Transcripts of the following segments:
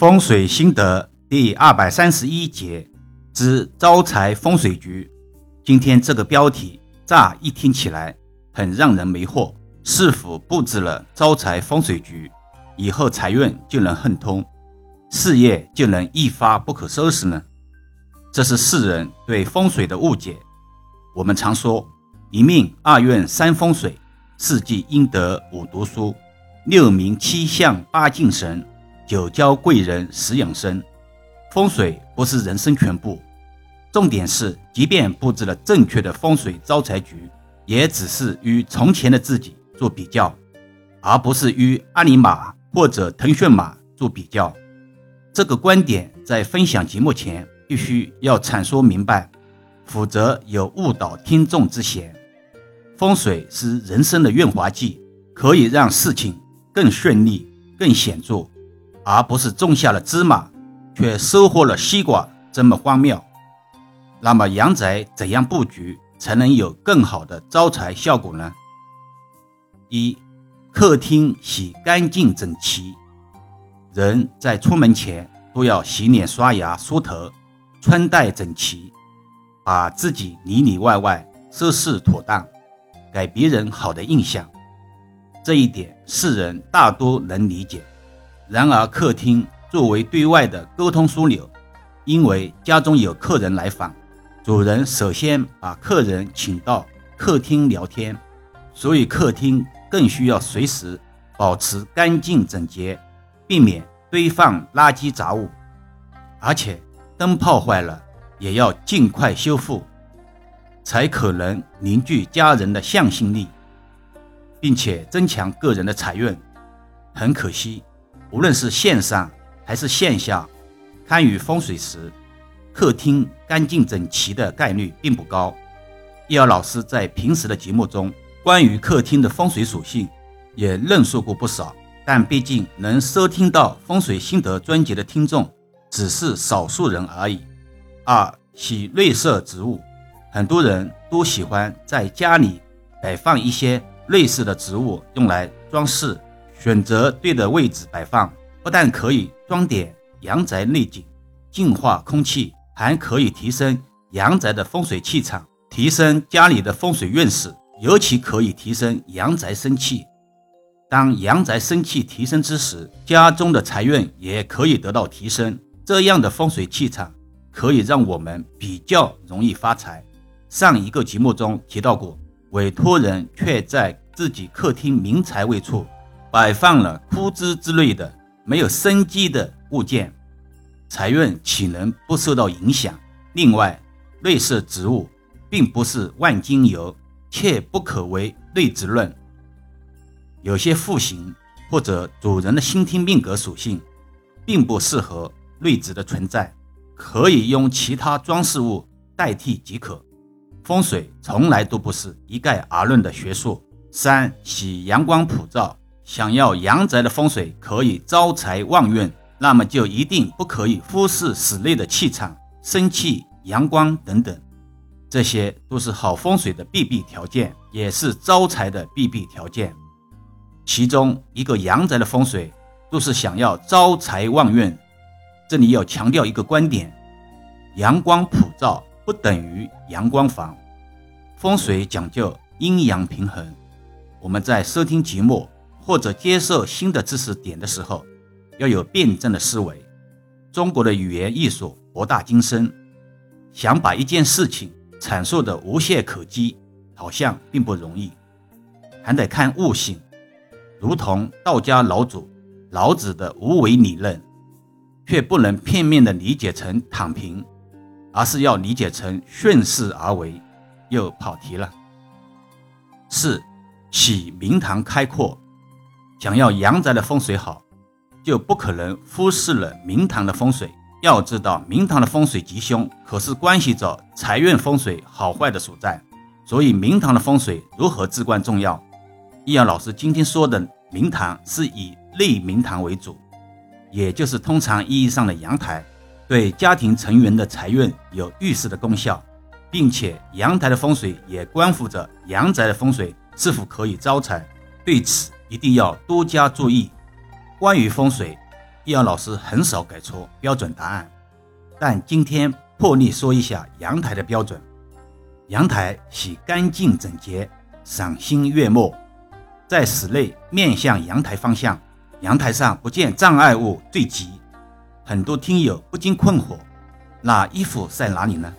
风水心得第二百三十一节之招财风水局。今天这个标题乍一听起来很让人迷惑，是否布置了招财风水局，以后财运就能亨通，事业就能一发不可收拾呢？这是世人对风水的误解。我们常说一命二运三风水，四季应得五读书，六名七相八敬神。九交贵人十养生，风水不是人生全部。重点是，即便布置了正确的风水招财局，也只是与从前的自己做比较，而不是与阿里马或者腾讯马做比较。这个观点在分享节目前必须要阐述明白，否则有误导听众之嫌。风水是人生的润滑剂，可以让事情更顺利、更显著。而不是种下了芝麻，却收获了西瓜，这么荒谬。那么阳宅怎样布局才能有更好的招财效果呢？一，客厅洗干净整齐。人在出门前都要洗脸、刷牙、梳头，穿戴整齐，把自己里里外外收拾妥当，给别人好的印象。这一点世人大多能理解。然而，客厅作为对外的沟通枢纽，因为家中有客人来访，主人首先把客人请到客厅聊天，所以客厅更需要随时保持干净整洁，避免堆放垃圾杂物。而且，灯泡坏了也要尽快修复，才可能凝聚家人的向心力，并且增强个人的财运。很可惜。无论是线上还是线下，看与风水时，客厅干净整齐的概率并不高。叶儿老师在平时的节目中，关于客厅的风水属性也论述过不少，但毕竟能收听到风水心得专辑的听众只是少数人而已。二喜绿色植物，很多人都喜欢在家里摆放一些绿色的植物用来装饰。选择对的位置摆放，不但可以装点阳宅内景、净化空气，还可以提升阳宅的风水气场，提升家里的风水运势，尤其可以提升阳宅生气。当阳宅生气提升之时，家中的财运也可以得到提升。这样的风水气场可以让我们比较容易发财。上一个节目中提到过，委托人却在自己客厅明财位处。摆放了枯枝之类的没有生机的物件，财运岂能不受到影响？另外，绿色植物并不是万金油，切不可为内植论。有些户型或者主人的心听命格属性，并不适合内植的存在，可以用其他装饰物代替即可。风水从来都不是一概而论的学术。三喜阳光普照。想要阳宅的风水可以招财旺运，那么就一定不可以忽视室内的气场、生气、阳光等等，这些都是好风水的必备条件，也是招财的必备条件。其中一个阳宅的风水，都是想要招财旺运。这里要强调一个观点：阳光普照不等于阳光房，风水讲究阴阳平衡。我们在收听节目。或者接受新的知识点的时候，要有辩证的思维。中国的语言艺术博大精深，想把一件事情阐述的无懈可击，好像并不容易，还得看悟性。如同道家老祖老子的无为理论，却不能片面的理解成躺平，而是要理解成顺势而为。又跑题了。四，起明堂开阔。想要阳宅的风水好，就不可能忽视了明堂的风水。要知道，明堂的风水吉凶，可是关系着财运风水好坏的所在。所以，明堂的风水如何至关重要。易阳老师今天说的明堂，是以内明堂为主，也就是通常意义上的阳台，对家庭成员的财运有预示的功效，并且阳台的风水也关乎着阳宅的风水是否可以招财。对此。一定要多加注意。关于风水，易阳老师很少给出标准答案，但今天破例说一下阳台的标准。阳台喜干净整洁，赏心悦目。在室内面向阳台方向，阳台上不见障碍物最吉。很多听友不禁困惑：那衣服晒哪里呢？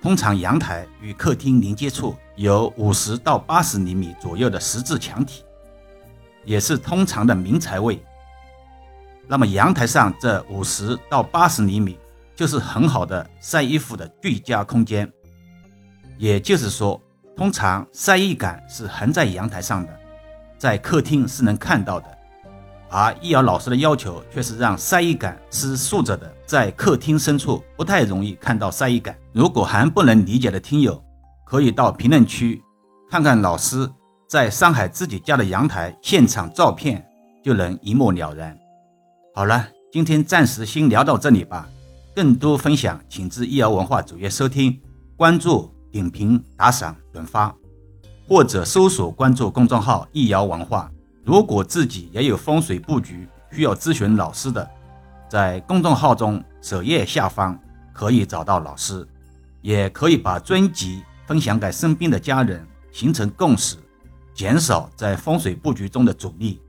通常阳台与客厅连接处有五十到八十厘米左右的十字墙体，也是通常的明财位。那么阳台上这五十到八十厘米就是很好的晒衣服的最佳空间。也就是说，通常晒衣杆是横在阳台上的，在客厅是能看到的。而易遥老师的要求却是让晒衣杆是竖着的，在客厅深处不太容易看到晒衣杆。如果还不能理解的听友，可以到评论区看看老师在上海自己家的阳台现场照片，就能一目了然。好了，今天暂时先聊到这里吧。更多分享，请至易遥文化主页收听、关注。点评、打赏、转发，或者搜索关注公众号“易瑶文化”。如果自己也有风水布局需要咨询老师的，在公众号中首页下方可以找到老师，也可以把专辑分享给身边的家人，形成共识，减少在风水布局中的阻力。